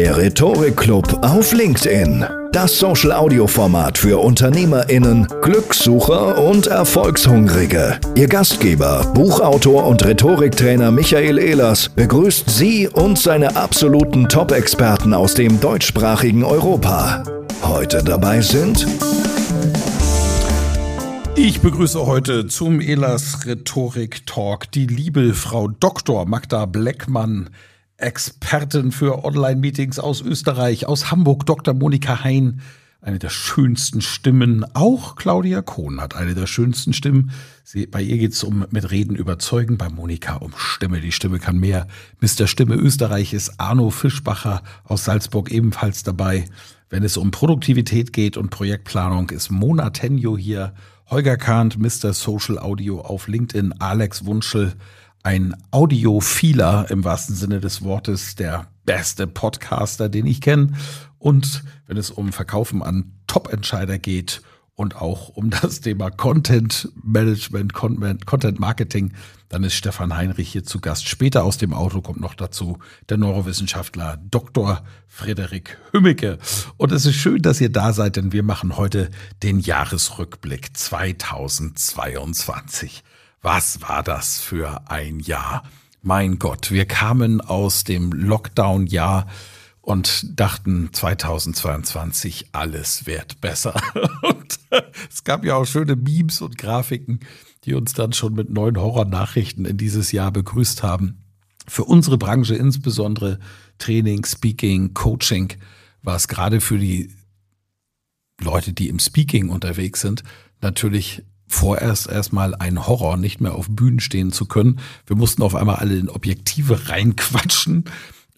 Der Rhetorik-Club auf LinkedIn. Das Social-Audio-Format für UnternehmerInnen, Glückssucher und Erfolgshungrige. Ihr Gastgeber, Buchautor und Rhetoriktrainer Michael Ehlers begrüßt Sie und seine absoluten Top-Experten aus dem deutschsprachigen Europa. Heute dabei sind ich begrüße heute zum Ehlers Rhetorik Talk die liebe Frau Dr. Magda Bleckmann, Expertin für Online-Meetings aus Österreich, aus Hamburg, Dr. Monika Hein, eine der schönsten Stimmen. Auch Claudia Kohn hat eine der schönsten Stimmen. Sie, bei ihr geht es um mit Reden überzeugen, bei Monika um Stimme. Die Stimme kann mehr. Mr. Stimme Österreich ist Arno Fischbacher aus Salzburg ebenfalls dabei. Wenn es um Produktivität geht und Projektplanung, ist Mona Tenjo hier. Holger Kahnt, Mr. Social Audio auf LinkedIn, Alex Wunschel ein Audiophiler im wahrsten Sinne des Wortes, der beste Podcaster, den ich kenne. Und wenn es um Verkaufen an Top-Entscheider geht und auch um das Thema Content Management, Content Marketing, dann ist Stefan Heinrich hier zu Gast. Später aus dem Auto kommt noch dazu der Neurowissenschaftler Dr. Frederik Hümmicke. Und es ist schön, dass ihr da seid, denn wir machen heute den Jahresrückblick 2022. Was war das für ein Jahr? Mein Gott, wir kamen aus dem Lockdown-Jahr und dachten 2022 alles wird besser. Und es gab ja auch schöne Memes und Grafiken, die uns dann schon mit neuen Horrornachrichten in dieses Jahr begrüßt haben. Für unsere Branche insbesondere Training, Speaking, Coaching war es gerade für die Leute, die im Speaking unterwegs sind, natürlich vorerst erstmal ein Horror, nicht mehr auf Bühnen stehen zu können. Wir mussten auf einmal alle in Objektive reinquatschen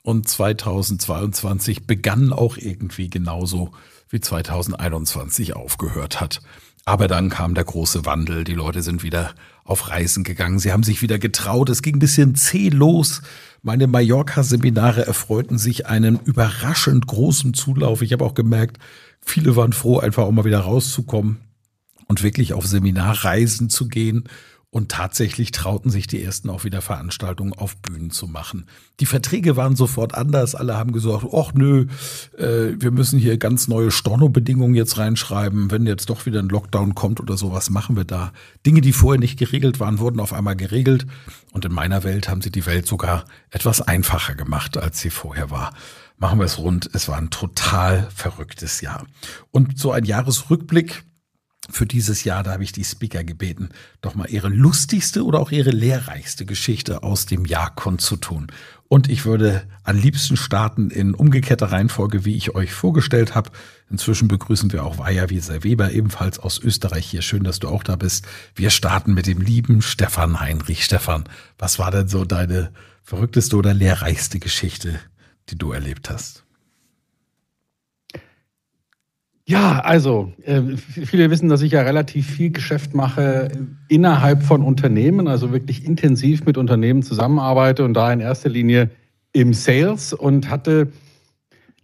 und 2022 begann auch irgendwie genauso wie 2021 aufgehört hat. Aber dann kam der große Wandel, die Leute sind wieder auf Reisen gegangen, sie haben sich wieder getraut, es ging ein bisschen zäh los. Meine Mallorca-Seminare erfreuten sich einen überraschend großen Zulauf. Ich habe auch gemerkt, viele waren froh, einfach auch mal wieder rauszukommen und wirklich auf Seminarreisen zu gehen. Und tatsächlich trauten sich die ersten auch wieder Veranstaltungen auf Bühnen zu machen. Die Verträge waren sofort anders. Alle haben gesagt, ach nö, äh, wir müssen hier ganz neue Storno-Bedingungen jetzt reinschreiben. Wenn jetzt doch wieder ein Lockdown kommt oder sowas, machen wir da. Dinge, die vorher nicht geregelt waren, wurden auf einmal geregelt. Und in meiner Welt haben sie die Welt sogar etwas einfacher gemacht, als sie vorher war. Machen wir es rund. Es war ein total verrücktes Jahr. Und so ein Jahresrückblick für dieses Jahr, da habe ich die Speaker gebeten, doch mal ihre lustigste oder auch ihre lehrreichste Geschichte aus dem Jahr kundzutun. Und ich würde am liebsten starten in umgekehrter Reihenfolge, wie ich euch vorgestellt habe. Inzwischen begrüßen wir auch Vaja Wieser Weber, ebenfalls aus Österreich hier. Schön, dass du auch da bist. Wir starten mit dem lieben Stefan Heinrich. Stefan, was war denn so deine verrückteste oder lehrreichste Geschichte, die du erlebt hast? Ja, also äh, viele wissen, dass ich ja relativ viel Geschäft mache innerhalb von Unternehmen, also wirklich intensiv mit Unternehmen zusammenarbeite und da in erster Linie im Sales und hatte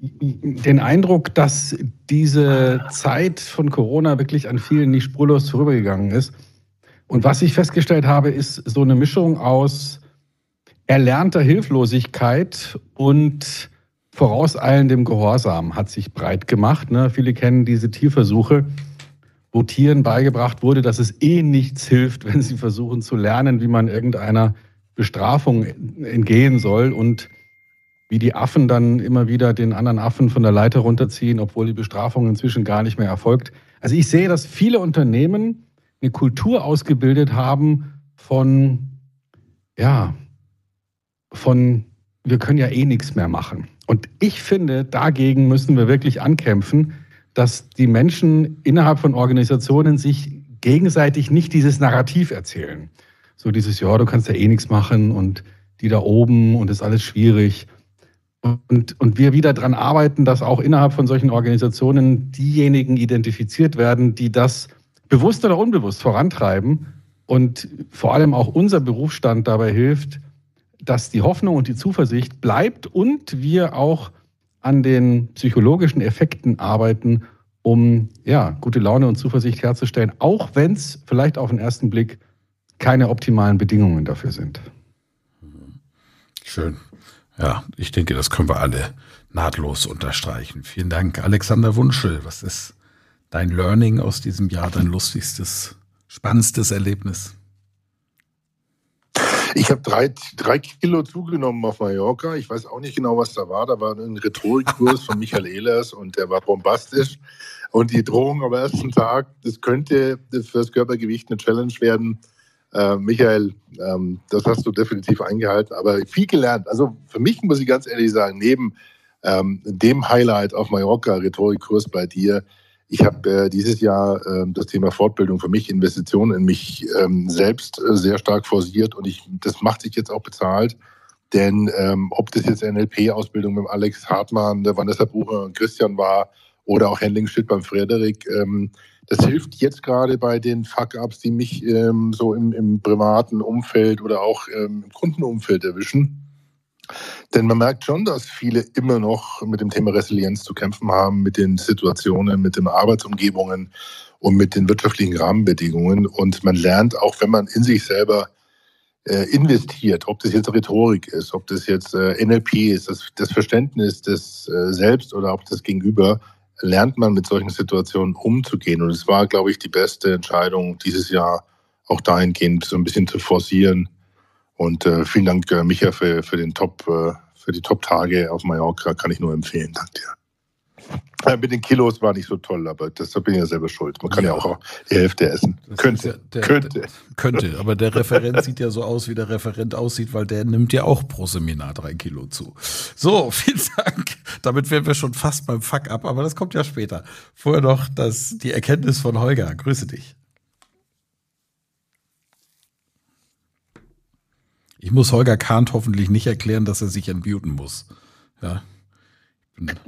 den Eindruck, dass diese Zeit von Corona wirklich an vielen nicht spurlos vorübergegangen ist. Und was ich festgestellt habe, ist so eine Mischung aus erlernter Hilflosigkeit und vorauseilendem Gehorsam hat sich breit gemacht. Ne? Viele kennen diese Tierversuche, wo Tieren beigebracht wurde, dass es eh nichts hilft, wenn sie versuchen zu lernen, wie man irgendeiner Bestrafung entgehen soll und wie die Affen dann immer wieder den anderen Affen von der Leiter runterziehen, obwohl die Bestrafung inzwischen gar nicht mehr erfolgt. Also ich sehe, dass viele Unternehmen eine Kultur ausgebildet haben von, ja, von, wir können ja eh nichts mehr machen. Und ich finde, dagegen müssen wir wirklich ankämpfen, dass die Menschen innerhalb von Organisationen sich gegenseitig nicht dieses Narrativ erzählen. So dieses, ja, du kannst ja eh nichts machen und die da oben und ist alles schwierig. Und, und wir wieder daran arbeiten, dass auch innerhalb von solchen Organisationen diejenigen identifiziert werden, die das bewusst oder unbewusst vorantreiben und vor allem auch unser Berufsstand dabei hilft, dass die Hoffnung und die Zuversicht bleibt und wir auch an den psychologischen Effekten arbeiten, um ja, gute Laune und Zuversicht herzustellen, auch wenn es vielleicht auf den ersten Blick keine optimalen Bedingungen dafür sind. Schön. Ja, ich denke, das können wir alle nahtlos unterstreichen. Vielen Dank, Alexander Wunschel. Was ist dein Learning aus diesem Jahr, dein lustigstes, spannendstes Erlebnis? Ich habe drei, drei Kilo zugenommen auf Mallorca. Ich weiß auch nicht genau, was da war. Da war ein Rhetorikkurs von Michael Ehlers und der war bombastisch. Und die Drohung am ersten Tag, das könnte für das Körpergewicht eine Challenge werden. Äh, Michael, ähm, das hast du definitiv eingehalten, aber viel gelernt. Also für mich muss ich ganz ehrlich sagen, neben ähm, dem Highlight auf Mallorca, Rhetorikkurs bei dir, ich habe äh, dieses Jahr äh, das Thema Fortbildung für mich, Investitionen in mich ähm, selbst äh, sehr stark forciert und ich, das macht sich jetzt auch bezahlt. Denn ähm, ob das jetzt NLP-Ausbildung mit Alex Hartmann, der Vanessa Bucher und Christian war oder auch Handling Shit beim Frederik, ähm, das hilft jetzt gerade bei den Fuck-Ups, die mich ähm, so im, im, privaten Umfeld oder auch ähm, im Kundenumfeld erwischen. Denn man merkt schon, dass viele immer noch mit dem Thema Resilienz zu kämpfen haben, mit den Situationen, mit den Arbeitsumgebungen und mit den wirtschaftlichen Rahmenbedingungen. Und man lernt, auch wenn man in sich selber äh, investiert, ob das jetzt Rhetorik ist, ob das jetzt äh, NLP ist, das, das Verständnis des äh, Selbst oder auch das Gegenüber, lernt man mit solchen Situationen umzugehen. Und es war, glaube ich, die beste Entscheidung dieses Jahr auch dahingehend so ein bisschen zu forcieren. Und äh, vielen Dank, äh, Micha, für, für den Top, äh, für die Top-Tage auf Mallorca. Kann ich nur empfehlen. Danke dir. Äh, mit den Kilos war nicht so toll, aber das bin ich ja selber schuld. Man kann ja, ja auch die Hälfte essen. Das könnte, ja der, könnte. Der, könnte, aber der Referent sieht ja so aus, wie der Referent aussieht, weil der nimmt ja auch pro Seminar drei Kilo zu. So, vielen Dank. Damit wären wir schon fast beim Fuck ab, aber das kommt ja später. Vorher noch das, die Erkenntnis von Holger. Grüße dich. Ich muss Holger Kahnt hoffentlich nicht erklären, dass er sich entmuten muss. Ja.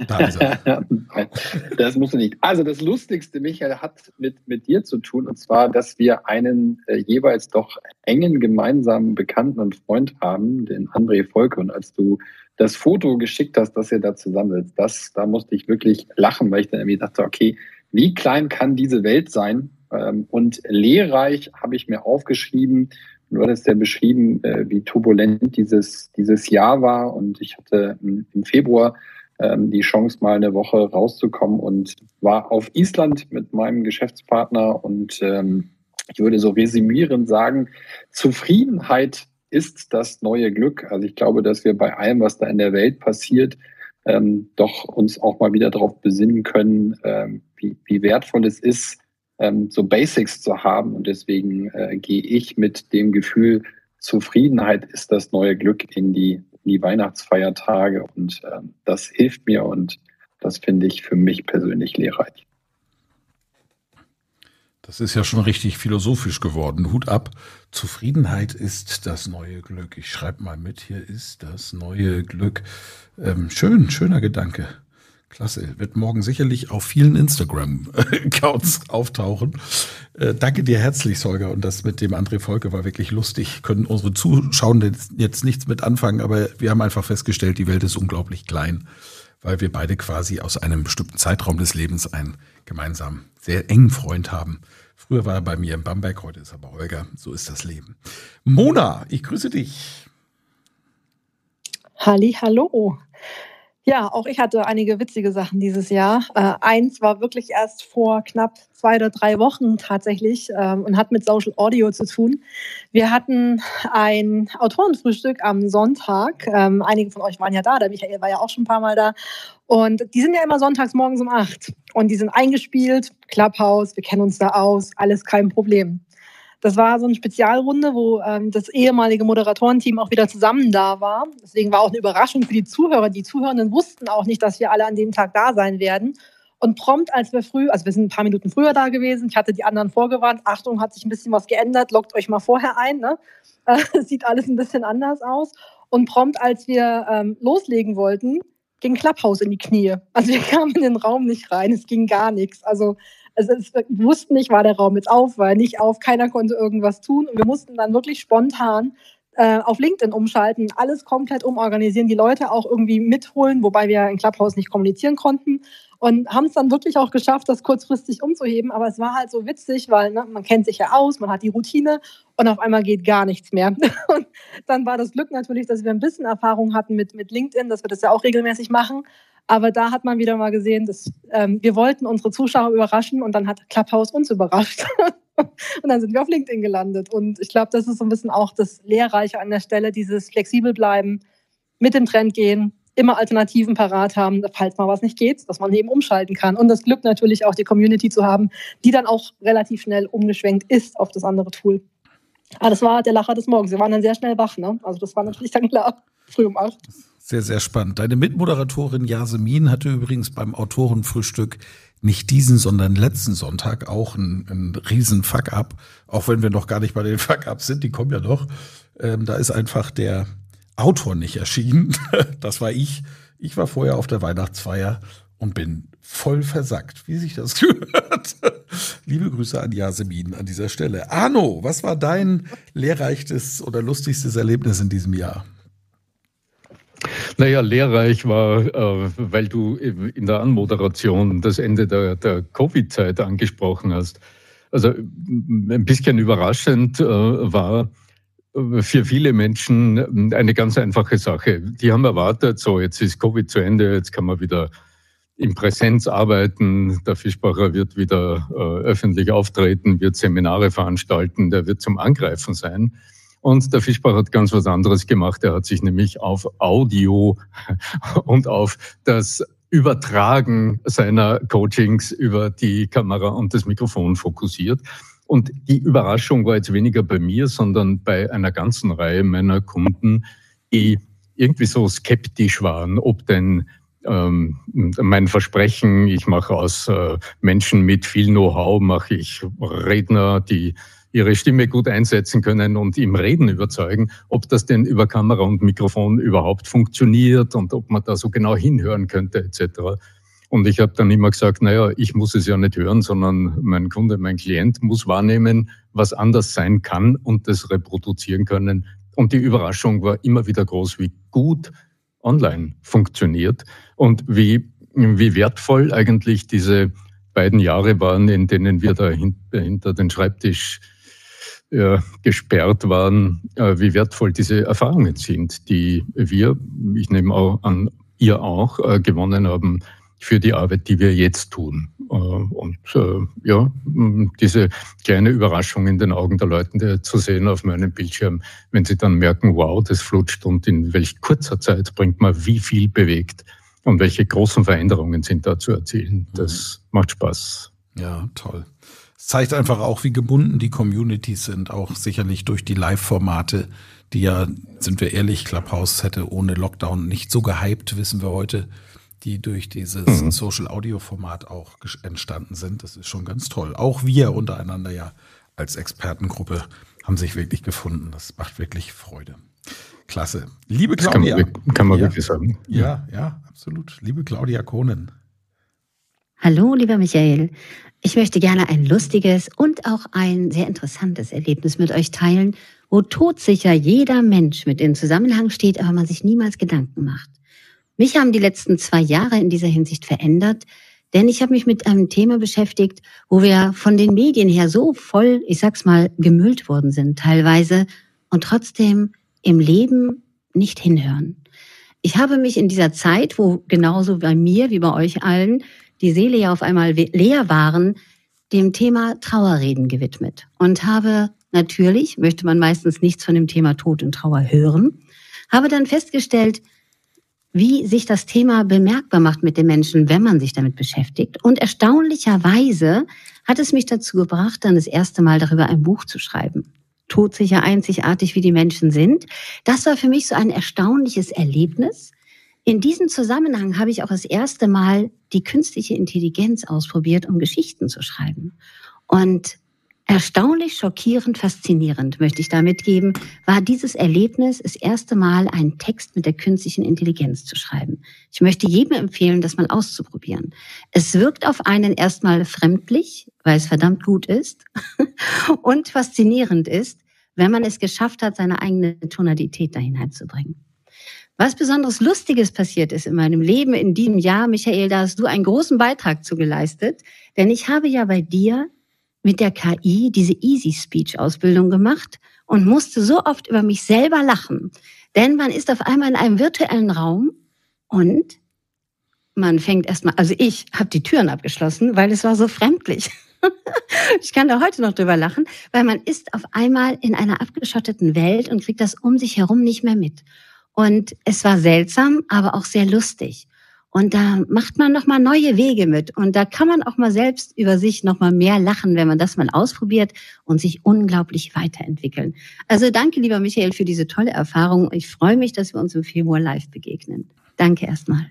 Da ist er. das musst du nicht. Also das Lustigste, Michael, hat mit, mit dir zu tun, und zwar, dass wir einen äh, jeweils doch engen gemeinsamen Bekannten und Freund haben, den André Volke. Und als du das Foto geschickt hast, dass ihr da zusammensitzt, das, da musste ich wirklich lachen, weil ich dann irgendwie dachte, okay, wie klein kann diese Welt sein? Ähm, und lehrreich habe ich mir aufgeschrieben, du hattest ja beschrieben, äh, wie turbulent dieses, dieses Jahr war. Und ich hatte im Februar ähm, die Chance, mal eine Woche rauszukommen und war auf Island mit meinem Geschäftspartner und ähm, ich würde so resümierend sagen, Zufriedenheit ist das neue Glück. Also ich glaube, dass wir bei allem, was da in der Welt passiert, ähm, doch uns auch mal wieder darauf besinnen können, ähm, wie, wie wertvoll es ist, ähm, so Basics zu haben. Und deswegen äh, gehe ich mit dem Gefühl, Zufriedenheit ist das neue Glück in die die Weihnachtsfeiertage und äh, das hilft mir und das finde ich für mich persönlich lehrreich. Das ist ja schon richtig philosophisch geworden. Hut ab. Zufriedenheit ist das neue Glück. Ich schreibe mal mit, hier ist das neue Glück. Ähm, schön, schöner Gedanke. Klasse. Wird morgen sicherlich auf vielen Instagram-Accounts auftauchen. Äh, danke dir herzlich, Holger. Und das mit dem André Volke war wirklich lustig. Können unsere Zuschauenden jetzt nichts mit anfangen, aber wir haben einfach festgestellt, die Welt ist unglaublich klein, weil wir beide quasi aus einem bestimmten Zeitraum des Lebens einen gemeinsam sehr engen Freund haben. Früher war er bei mir in Bamberg, heute ist er bei Holger. So ist das Leben. Mona, ich grüße dich. Halli, hallo. Ja, auch ich hatte einige witzige Sachen dieses Jahr. Äh, eins war wirklich erst vor knapp zwei oder drei Wochen tatsächlich ähm, und hat mit Social Audio zu tun. Wir hatten ein Autorenfrühstück am Sonntag. Ähm, einige von euch waren ja da, der Michael war ja auch schon ein paar Mal da. Und die sind ja immer sonntags morgens um acht. Und die sind eingespielt, Clubhouse, wir kennen uns da aus, alles kein Problem. Das war so eine Spezialrunde, wo ähm, das ehemalige Moderatorenteam auch wieder zusammen da war. Deswegen war auch eine Überraschung für die Zuhörer. Die Zuhörenden wussten auch nicht, dass wir alle an dem Tag da sein werden. Und prompt, als wir früh, also wir sind ein paar Minuten früher da gewesen, ich hatte die anderen vorgewarnt, Achtung, hat sich ein bisschen was geändert, lockt euch mal vorher ein. Ne? Es sieht alles ein bisschen anders aus. Und prompt, als wir ähm, loslegen wollten, ging Clubhouse in die Knie. Also wir kamen in den Raum nicht rein, es ging gar nichts. Also also es, wir wussten nicht, war der Raum jetzt auf, war nicht auf, keiner konnte irgendwas tun. Und wir mussten dann wirklich spontan äh, auf LinkedIn umschalten, alles komplett umorganisieren, die Leute auch irgendwie mitholen, wobei wir in Clubhouse nicht kommunizieren konnten. Und haben es dann wirklich auch geschafft, das kurzfristig umzuheben. Aber es war halt so witzig, weil ne, man kennt sich ja aus, man hat die Routine und auf einmal geht gar nichts mehr. Und dann war das Glück natürlich, dass wir ein bisschen Erfahrung hatten mit, mit LinkedIn, dass wir das ja auch regelmäßig machen. Aber da hat man wieder mal gesehen, dass ähm, wir wollten unsere Zuschauer überraschen und dann hat Clubhouse uns überrascht. und dann sind wir auf LinkedIn gelandet. Und ich glaube, das ist so ein bisschen auch das Lehrreiche an der Stelle, dieses flexibel bleiben, mit dem Trend gehen, immer Alternativen parat haben, falls mal was nicht geht, dass man eben umschalten kann. Und das Glück natürlich auch, die Community zu haben, die dann auch relativ schnell umgeschwenkt ist auf das andere Tool. Aber das war der Lacher des Morgens. Wir waren dann sehr schnell wach. Ne? Also das war natürlich dann klar, früh um acht. Sehr, sehr spannend. Deine Mitmoderatorin Yasemin hatte übrigens beim Autorenfrühstück nicht diesen, sondern letzten Sonntag auch einen, einen riesen Fuck-up. Auch wenn wir noch gar nicht bei den Fuck-ups sind, die kommen ja noch. Ähm, da ist einfach der Autor nicht erschienen. Das war ich. Ich war vorher auf der Weihnachtsfeier und bin voll versackt, wie sich das gehört. Liebe Grüße an Yasemin an dieser Stelle. Arno, was war dein lehrreichstes oder lustigstes Erlebnis in diesem Jahr? Naja, lehrreich war, äh, weil du in der Anmoderation das Ende der, der Covid-Zeit angesprochen hast. Also ein bisschen überraschend äh, war äh, für viele Menschen eine ganz einfache Sache. Die haben erwartet, so jetzt ist Covid zu Ende, jetzt kann man wieder in Präsenz arbeiten. Der Fischbacher wird wieder öffentlich auftreten, wird Seminare veranstalten, der wird zum Angreifen sein. Und der Fischbach hat ganz was anderes gemacht. Er hat sich nämlich auf Audio und auf das Übertragen seiner Coachings über die Kamera und das Mikrofon fokussiert. Und die Überraschung war jetzt weniger bei mir, sondern bei einer ganzen Reihe meiner Kunden, die irgendwie so skeptisch waren, ob denn ähm, mein Versprechen, ich mache aus äh, Menschen mit viel Know-how, mache ich Redner, die ihre Stimme gut einsetzen können und im Reden überzeugen, ob das denn über Kamera und Mikrofon überhaupt funktioniert und ob man da so genau hinhören könnte etc. Und ich habe dann immer gesagt, naja, ich muss es ja nicht hören, sondern mein Kunde, mein Klient muss wahrnehmen, was anders sein kann und das reproduzieren können. Und die Überraschung war immer wieder groß, wie gut online funktioniert und wie, wie wertvoll eigentlich diese beiden Jahre waren, in denen wir da hinter den Schreibtisch äh, gesperrt waren, äh, wie wertvoll diese Erfahrungen sind, die wir, ich nehme auch an, ihr auch, äh, gewonnen haben für die Arbeit, die wir jetzt tun. Äh, und äh, ja, diese kleine Überraschung in den Augen der Leute zu sehen auf meinem Bildschirm, wenn sie dann merken, wow, das flutscht und in welch kurzer Zeit bringt man wie viel bewegt und welche großen Veränderungen sind da zu erzielen. Das mhm. macht Spaß. Ja, toll. Es zeigt einfach auch, wie gebunden die Communities sind, auch sicherlich durch die Live-Formate, die ja, sind wir ehrlich, Clubhouse hätte ohne Lockdown nicht so gehypt, wissen wir heute, die durch dieses mhm. Social-Audio-Format auch entstanden sind. Das ist schon ganz toll. Auch wir untereinander ja als Expertengruppe haben sich wirklich gefunden. Das macht wirklich Freude. Klasse. Liebe Claudia. Kann man, kann man ja, wirklich sagen. Ja, ja, absolut. Liebe Claudia Kohnen. Hallo, lieber Michael. Ich möchte gerne ein lustiges und auch ein sehr interessantes Erlebnis mit euch teilen, wo todsicher jeder Mensch mit in Zusammenhang steht, aber man sich niemals Gedanken macht. Mich haben die letzten zwei Jahre in dieser Hinsicht verändert, denn ich habe mich mit einem Thema beschäftigt, wo wir von den Medien her so voll, ich sag's mal, gemüllt worden sind teilweise und trotzdem im Leben nicht hinhören. ich habe mich in dieser Zeit, wo genauso bei mir wie bei euch allen die Seele ja auf einmal leer waren, dem Thema Trauerreden gewidmet und habe natürlich, möchte man meistens nichts von dem Thema Tod und Trauer hören, habe dann festgestellt, wie sich das Thema bemerkbar macht mit den Menschen, wenn man sich damit beschäftigt. Und erstaunlicherweise hat es mich dazu gebracht, dann das erste Mal darüber ein Buch zu schreiben. Todsicher, einzigartig, wie die Menschen sind. Das war für mich so ein erstaunliches Erlebnis. In diesem Zusammenhang habe ich auch das erste Mal die künstliche Intelligenz ausprobiert, um Geschichten zu schreiben. Und Erstaunlich, schockierend, faszinierend, möchte ich da mitgeben, war dieses Erlebnis, das erste Mal einen Text mit der künstlichen Intelligenz zu schreiben. Ich möchte jedem empfehlen, das mal auszuprobieren. Es wirkt auf einen erstmal fremdlich, weil es verdammt gut ist und faszinierend ist, wenn man es geschafft hat, seine eigene Tonalität da hineinzubringen. Was besonders Lustiges passiert ist in meinem Leben in diesem Jahr, Michael, da hast du einen großen Beitrag zu geleistet, denn ich habe ja bei dir mit der KI diese Easy Speech Ausbildung gemacht und musste so oft über mich selber lachen. Denn man ist auf einmal in einem virtuellen Raum und man fängt erstmal, also ich habe die Türen abgeschlossen, weil es war so fremdlich. ich kann da heute noch drüber lachen, weil man ist auf einmal in einer abgeschotteten Welt und kriegt das um sich herum nicht mehr mit. Und es war seltsam, aber auch sehr lustig. Und da macht man nochmal neue Wege mit. Und da kann man auch mal selbst über sich nochmal mehr lachen, wenn man das mal ausprobiert und sich unglaublich weiterentwickeln. Also danke, lieber Michael, für diese tolle Erfahrung. Ich freue mich, dass wir uns im Februar live begegnen. Danke erstmal.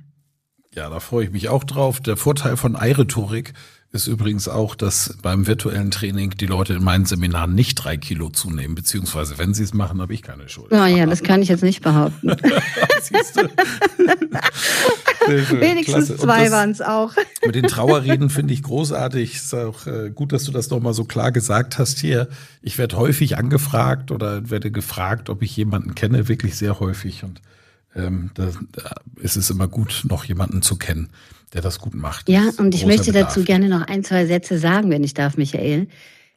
Ja, da freue ich mich auch drauf. Der Vorteil von iRhetorik ist übrigens auch, dass beim virtuellen Training die Leute in meinen Seminaren nicht drei Kilo zunehmen, beziehungsweise wenn sie es machen, habe ich keine Schuld. Oh ja, das kann ich jetzt nicht behaupten. Wenigstens zwei waren es auch. mit den Trauerreden finde ich großartig. Ist auch äh, gut, dass du das nochmal so klar gesagt hast hier. Ich werde häufig angefragt oder werde gefragt, ob ich jemanden kenne, wirklich sehr häufig. Und ähm, da, da ist es immer gut, noch jemanden zu kennen der das gut macht. Ja, und ich möchte Bedarf. dazu gerne noch ein, zwei Sätze sagen, wenn ich darf, Michael.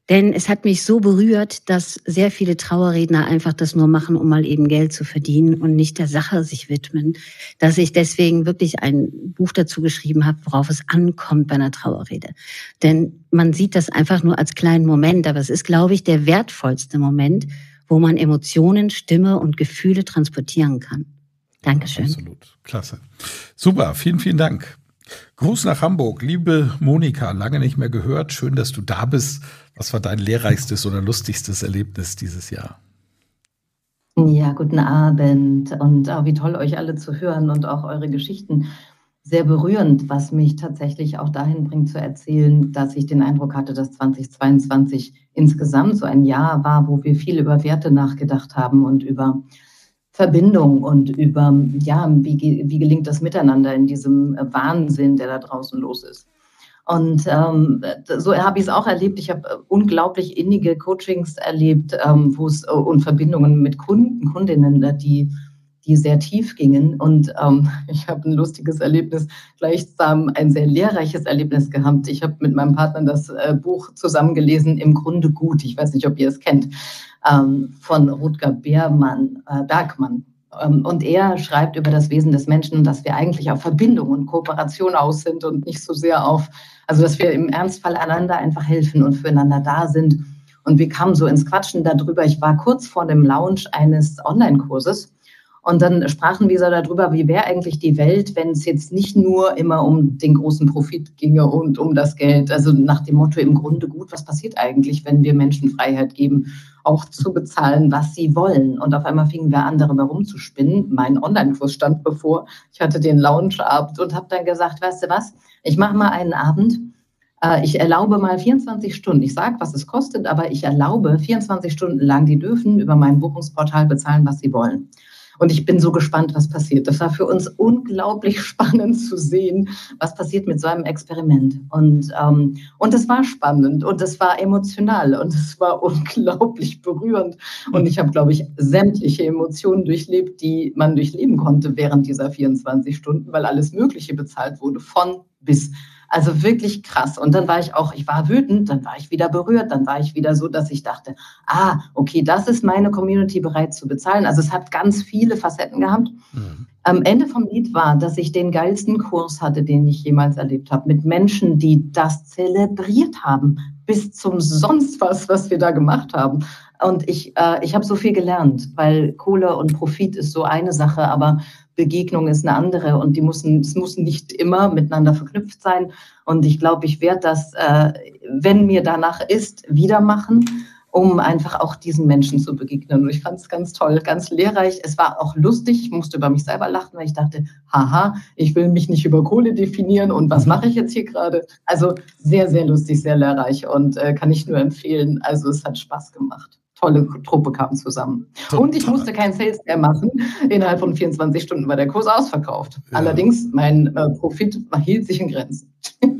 Denn es hat mich so berührt, dass sehr viele Trauerredner einfach das nur machen, um mal eben Geld zu verdienen und nicht der Sache sich widmen, dass ich deswegen wirklich ein Buch dazu geschrieben habe, worauf es ankommt bei einer Trauerrede. Denn man sieht das einfach nur als kleinen Moment, aber es ist, glaube ich, der wertvollste Moment, wo man Emotionen, Stimme und Gefühle transportieren kann. Dankeschön. Absolut. Klasse. Super. Vielen, vielen Dank. Gruß nach Hamburg. Liebe Monika, lange nicht mehr gehört. Schön, dass du da bist. Was war dein lehrreichstes oder lustigstes Erlebnis dieses Jahr? Ja, guten Abend und auch wie toll euch alle zu hören und auch eure Geschichten. Sehr berührend, was mich tatsächlich auch dahin bringt zu erzählen, dass ich den Eindruck hatte, dass 2022 insgesamt so ein Jahr war, wo wir viel über Werte nachgedacht haben und über Verbindung und über, ja, wie, wie gelingt das Miteinander in diesem Wahnsinn, der da draußen los ist. Und ähm, so habe ich es auch erlebt. Ich habe unglaublich innige Coachings erlebt, ähm, wo es und Verbindungen mit Kunden, Kundinnen, die die sehr tief gingen. Und ähm, ich habe ein lustiges Erlebnis, gleichsam ein sehr lehrreiches Erlebnis gehabt. Ich habe mit meinem Partner das äh, Buch zusammengelesen, Im Grunde gut. Ich weiß nicht, ob ihr es kennt, ähm, von Rutger Beermann, äh, Bergmann. Ähm, und er schreibt über das Wesen des Menschen, dass wir eigentlich auf Verbindung und Kooperation aus sind und nicht so sehr auf, also dass wir im Ernstfall einander einfach helfen und füreinander da sind. Und wir kamen so ins Quatschen darüber. Ich war kurz vor dem Launch eines Online-Kurses und dann sprachen wir so darüber, wie wäre eigentlich die Welt, wenn es jetzt nicht nur immer um den großen Profit ginge und um das Geld. Also nach dem Motto im Grunde gut, was passiert eigentlich, wenn wir Menschen Freiheit geben, auch zu bezahlen, was sie wollen. Und auf einmal fingen wir an, darüber rumzuspinnen. Mein Online-Kurs stand bevor. Ich hatte den Launch-Abend und habe dann gesagt, weißt du was, ich mache mal einen Abend, äh, ich erlaube mal 24 Stunden. Ich sage, was es kostet, aber ich erlaube 24 Stunden lang, die dürfen über mein Buchungsportal bezahlen, was sie wollen. Und ich bin so gespannt, was passiert. Das war für uns unglaublich spannend zu sehen, was passiert mit so einem Experiment. Und, ähm, und es war spannend und es war emotional und es war unglaublich berührend. Und ich habe, glaube ich, sämtliche Emotionen durchlebt, die man durchleben konnte während dieser 24 Stunden, weil alles Mögliche bezahlt wurde, von bis. Also wirklich krass. Und dann war ich auch, ich war wütend, dann war ich wieder berührt, dann war ich wieder so, dass ich dachte, ah, okay, das ist meine Community bereit zu bezahlen. Also es hat ganz viele Facetten gehabt. Mhm. am Ende vom Lied war, dass ich den geilsten Kurs hatte, den ich jemals erlebt habe, mit Menschen, die das zelebriert haben, bis zum sonst was, was wir da gemacht haben. Und ich, äh, ich habe so viel gelernt, weil Kohle und Profit ist so eine Sache, aber Begegnung ist eine andere und die müssen, es muss nicht immer miteinander verknüpft sein. Und ich glaube, ich werde das, äh, wenn mir danach ist, wieder machen um einfach auch diesen Menschen zu begegnen. Und ich fand es ganz toll, ganz lehrreich. Es war auch lustig. Ich musste über mich selber lachen, weil ich dachte, haha, ich will mich nicht über Kohle definieren und was mache ich jetzt hier gerade? Also sehr, sehr lustig, sehr lehrreich und äh, kann ich nur empfehlen. Also es hat Spaß gemacht. Tolle Truppe kam zusammen. Total. Und ich musste kein Sales mehr machen. Innerhalb von 24 Stunden war der Kurs ausverkauft. Ja. Allerdings, mein äh, Profit hielt sich in Grenzen.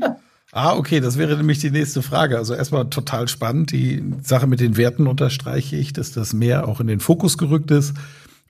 Ah, okay, das wäre nämlich die nächste Frage. Also erstmal total spannend. Die Sache mit den Werten unterstreiche ich, dass das mehr auch in den Fokus gerückt ist.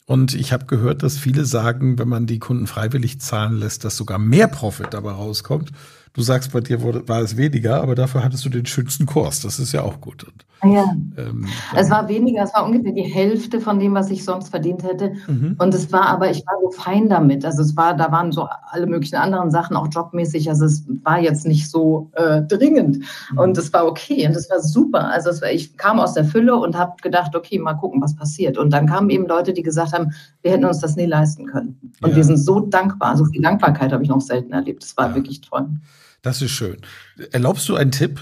Und ich habe gehört, dass viele sagen, wenn man die Kunden freiwillig zahlen lässt, dass sogar mehr Profit dabei rauskommt. Du sagst, bei dir war es weniger, aber dafür hattest du den schönsten Kurs. Das ist ja auch gut. Und, ja. Ähm, es war weniger, es war ungefähr die Hälfte von dem, was ich sonst verdient hätte. Mhm. Und es war aber, ich war so fein damit. Also es war, da waren so alle möglichen anderen Sachen, auch jobmäßig. Also es war jetzt nicht so äh, dringend. Mhm. Und es war okay und es war super. Also war, ich kam aus der Fülle und habe gedacht, okay, mal gucken, was passiert. Und dann kamen eben Leute, die gesagt haben, wir hätten uns das nie leisten können. Und ja. wir sind so dankbar. So viel Dankbarkeit habe ich noch selten erlebt. Es war ja. wirklich toll. Das ist schön. Erlaubst du einen Tipp?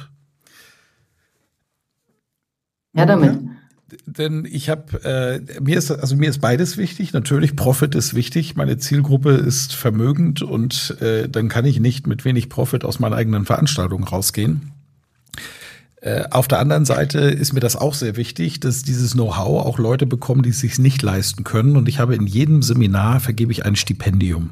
Ja, damit. Denn ich habe, äh, mir ist, also mir ist beides wichtig. Natürlich, Profit ist wichtig. Meine Zielgruppe ist vermögend und äh, dann kann ich nicht mit wenig Profit aus meiner eigenen Veranstaltung rausgehen. Äh, auf der anderen Seite ist mir das auch sehr wichtig, dass dieses Know-how auch Leute bekommen, die es sich nicht leisten können. Und ich habe in jedem Seminar vergebe ich ein Stipendium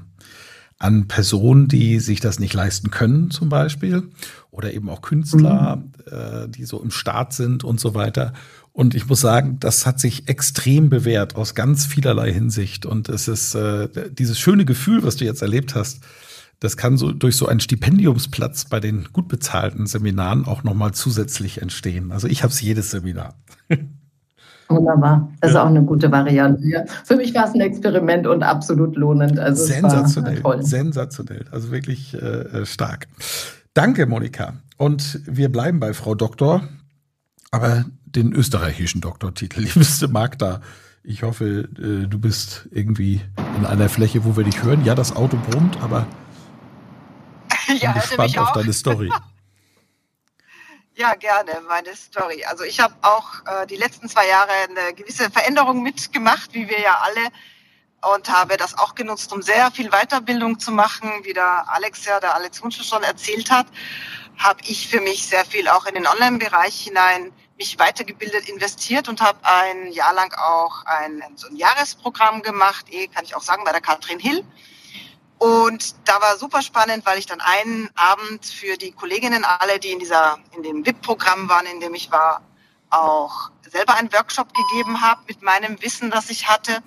an Personen, die sich das nicht leisten können, zum Beispiel, oder eben auch Künstler, mhm. äh, die so im Start sind und so weiter. Und ich muss sagen, das hat sich extrem bewährt aus ganz vielerlei Hinsicht. Und es ist äh, dieses schöne Gefühl, was du jetzt erlebt hast, das kann so durch so einen Stipendiumsplatz bei den gut bezahlten Seminaren auch nochmal zusätzlich entstehen. Also ich habe es jedes Seminar. Wunderbar. Das ja. ist auch eine gute Variante. Ja. Für mich war es ein Experiment und absolut lohnend. Also sensationell. toll. Sensationell. Also wirklich äh, äh, stark. Danke, Monika. Und wir bleiben bei Frau Doktor, aber den österreichischen Doktortitel. Liebste Magda, ich hoffe, äh, du bist irgendwie in einer Fläche, wo wir dich hören. Ja, das Auto brummt, aber ich bin gespannt auf deine Story. Ja, gerne, meine Story. Also ich habe auch äh, die letzten zwei Jahre eine gewisse Veränderung mitgemacht, wie wir ja alle, und habe das auch genutzt, um sehr viel Weiterbildung zu machen, wie der Alex ja, der Alex Wunschel schon erzählt hat, habe ich für mich sehr viel auch in den Online-Bereich hinein mich weitergebildet, investiert und habe ein Jahr lang auch ein, so ein Jahresprogramm gemacht, eh, kann ich auch sagen, bei der Katrin Hill und da war super spannend, weil ich dann einen Abend für die Kolleginnen alle, die in dieser, in dem VIP-Programm waren, in dem ich war, auch selber einen Workshop gegeben habe mit meinem Wissen, das ich hatte.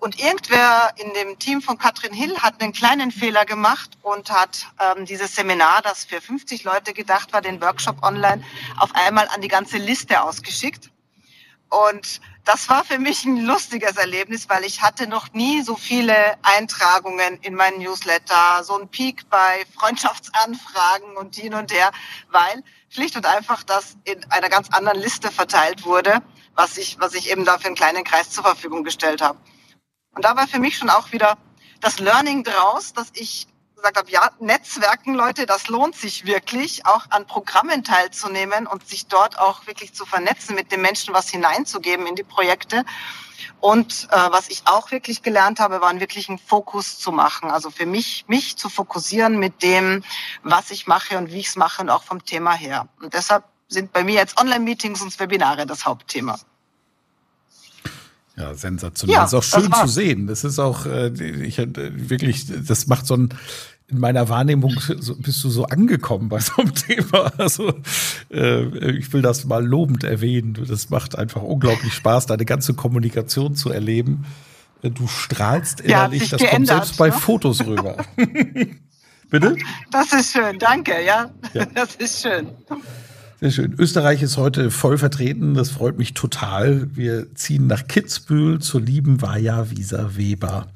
Und irgendwer in dem Team von Katrin Hill hat einen kleinen Fehler gemacht und hat ähm, dieses Seminar, das für 50 Leute gedacht war, den Workshop online, auf einmal an die ganze Liste ausgeschickt. Und das war für mich ein lustiges Erlebnis, weil ich hatte noch nie so viele Eintragungen in meinen Newsletter, so ein Peak bei Freundschaftsanfragen und hin und her, weil schlicht und einfach das in einer ganz anderen Liste verteilt wurde, was ich, was ich eben da für einen kleinen Kreis zur Verfügung gestellt habe. Und da war für mich schon auch wieder das Learning draus, dass ich gesagt habe, ja, Netzwerken, Leute, das lohnt sich wirklich, auch an Programmen teilzunehmen und sich dort auch wirklich zu vernetzen, mit den Menschen was hineinzugeben in die Projekte. Und äh, was ich auch wirklich gelernt habe, war wirklich einen Fokus zu machen. Also für mich, mich zu fokussieren mit dem, was ich mache und wie ich es mache und auch vom Thema her. Und deshalb sind bei mir jetzt Online-Meetings und Webinare das Hauptthema. Ja, sensationell. Ja, das ist auch schön zu sehen. Das ist auch, äh, ich äh, wirklich, das macht so ein, in meiner Wahrnehmung so, bist du so angekommen bei so einem Thema. Also äh, ich will das mal lobend erwähnen. Das macht einfach unglaublich Spaß, deine ganze Kommunikation zu erleben. Du strahlst innerlich, ja, das geändert, kommt selbst bei ne? Fotos rüber. Bitte? Das ist schön, danke, ja. ja. Das ist schön. Sehr schön. Österreich ist heute voll vertreten. Das freut mich total. Wir ziehen nach Kitzbühel zur lieben Vaja Wieser Weber.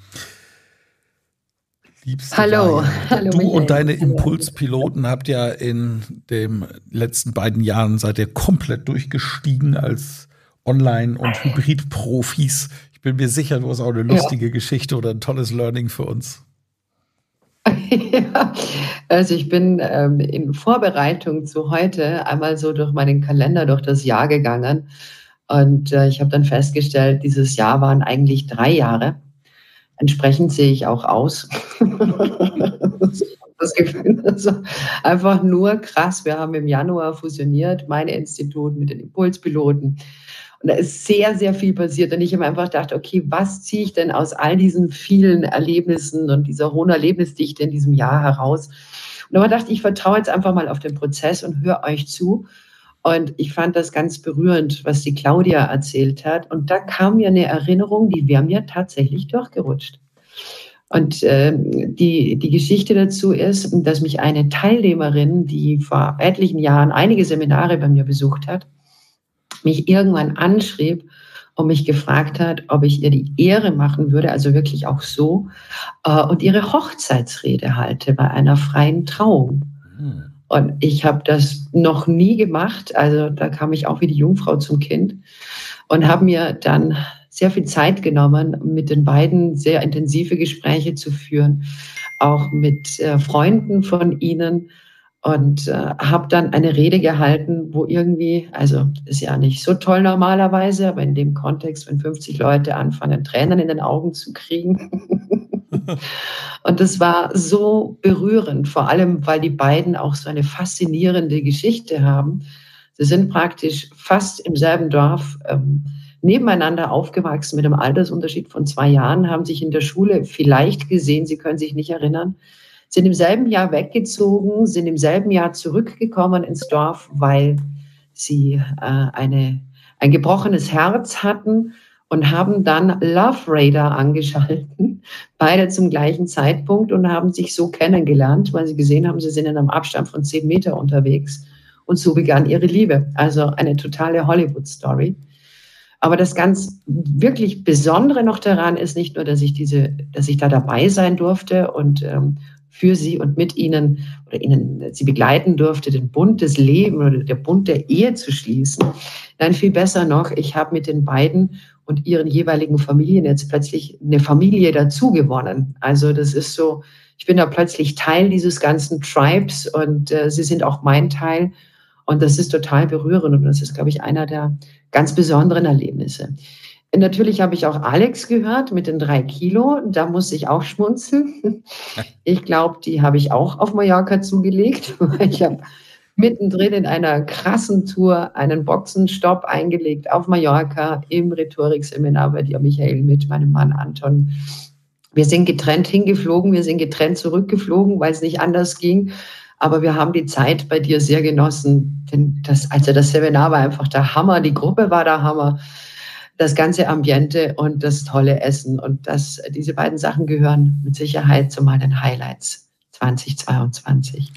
Liebste Hallo, hallo. Du Michael. und deine. Impulspiloten habt ja in den letzten beiden Jahren seid ihr komplett durchgestiegen als Online- und Hybrid-Profis. Ich bin mir sicher, du hast auch eine lustige Geschichte oder ein tolles Learning für uns. ja, also ich bin ähm, in Vorbereitung zu heute einmal so durch meinen Kalender, durch das Jahr gegangen. Und äh, ich habe dann festgestellt, dieses Jahr waren eigentlich drei Jahre. Entsprechend sehe ich auch aus. das Gefühl, also einfach nur krass. Wir haben im Januar fusioniert, mein Institut mit den Impulspiloten. Und da ist sehr, sehr viel passiert. Und ich habe einfach gedacht, okay, was ziehe ich denn aus all diesen vielen Erlebnissen und dieser hohen Erlebnisdichte in diesem Jahr heraus? Und dann dachte ich, ich vertraue jetzt einfach mal auf den Prozess und höre euch zu. Und ich fand das ganz berührend, was die Claudia erzählt hat. Und da kam mir eine Erinnerung, die wäre mir tatsächlich durchgerutscht. Und äh, die, die Geschichte dazu ist, dass mich eine Teilnehmerin, die vor etlichen Jahren einige Seminare bei mir besucht hat, mich irgendwann anschrieb und mich gefragt hat, ob ich ihr die Ehre machen würde, also wirklich auch so, äh, und ihre Hochzeitsrede halte bei einer freien Trauung. Hm. Und ich habe das noch nie gemacht. Also da kam ich auch wie die Jungfrau zum Kind und habe mir dann sehr viel Zeit genommen, mit den beiden sehr intensive Gespräche zu führen, auch mit äh, Freunden von ihnen und äh, habe dann eine Rede gehalten, wo irgendwie, also ist ja nicht so toll normalerweise, aber in dem Kontext, wenn 50 Leute anfangen, Tränen in den Augen zu kriegen. und das war so berührend, vor allem, weil die beiden auch so eine faszinierende Geschichte haben. Sie sind praktisch fast im selben Dorf ähm, nebeneinander aufgewachsen mit einem Altersunterschied von zwei Jahren, haben sich in der Schule vielleicht gesehen, sie können sich nicht erinnern, sind im selben Jahr weggezogen, sind im selben Jahr zurückgekommen ins Dorf, weil sie äh, eine, ein gebrochenes Herz hatten und haben dann Love Radar angeschalten, beide zum gleichen Zeitpunkt und haben sich so kennengelernt, weil sie gesehen haben, sie sind in einem Abstand von zehn Meter unterwegs. Und so begann ihre Liebe. Also eine totale Hollywood-Story. Aber das ganz wirklich Besondere noch daran ist nicht nur, dass ich diese, dass ich da dabei sein durfte und ähm, für sie und mit ihnen oder ihnen sie begleiten durfte, den Bund des Lebens oder der Bund der Ehe zu schließen. Nein, viel besser noch, ich habe mit den beiden und ihren jeweiligen Familien jetzt plötzlich eine Familie dazu gewonnen. Also das ist so, ich bin da plötzlich Teil dieses ganzen Tribes und äh, sie sind auch mein Teil. Und das ist total berührend und das ist, glaube ich, einer der ganz besonderen Erlebnisse. Natürlich habe ich auch Alex gehört mit den drei Kilo. Da muss ich auch schmunzeln. Ich glaube, die habe ich auch auf Mallorca zugelegt. Ich habe mittendrin in einer krassen Tour einen Boxenstopp eingelegt auf Mallorca im Rhetorikseminar bei dir, Michael, mit meinem Mann Anton. Wir sind getrennt hingeflogen, wir sind getrennt zurückgeflogen, weil es nicht anders ging. Aber wir haben die Zeit bei dir sehr genossen. Denn das, also das Seminar war einfach der Hammer, die Gruppe war der Hammer, das ganze Ambiente und das tolle Essen. Und das, diese beiden Sachen gehören mit Sicherheit zu meinen Highlights 2022.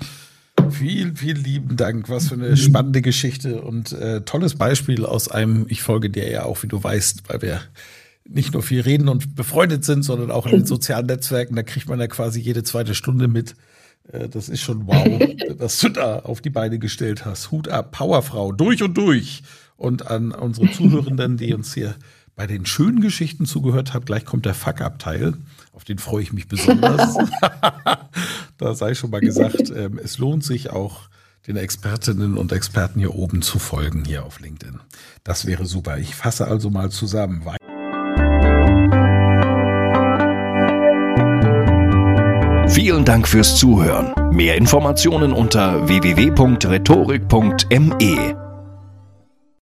Vielen, vielen lieben Dank. Was für eine spannende Geschichte und äh, tolles Beispiel aus einem, ich folge dir ja auch, wie du weißt, weil wir nicht nur viel reden und befreundet sind, sondern auch in den sozialen Netzwerken. Da kriegt man ja quasi jede zweite Stunde mit. Äh, das ist schon wow, dass du da auf die Beine gestellt hast. Hut ab, Powerfrau, durch und durch. Und an unsere Zuhörenden, die uns hier bei den schönen Geschichten zugehört haben, gleich kommt der Fuck-Up-Teil. Auf den freue ich mich besonders. Da sei schon mal gesagt, ähm, es lohnt sich auch, den Expertinnen und Experten hier oben zu folgen, hier auf LinkedIn. Das wäre super. Ich fasse also mal zusammen. Vielen Dank fürs Zuhören. Mehr Informationen unter www.rhetorik.me.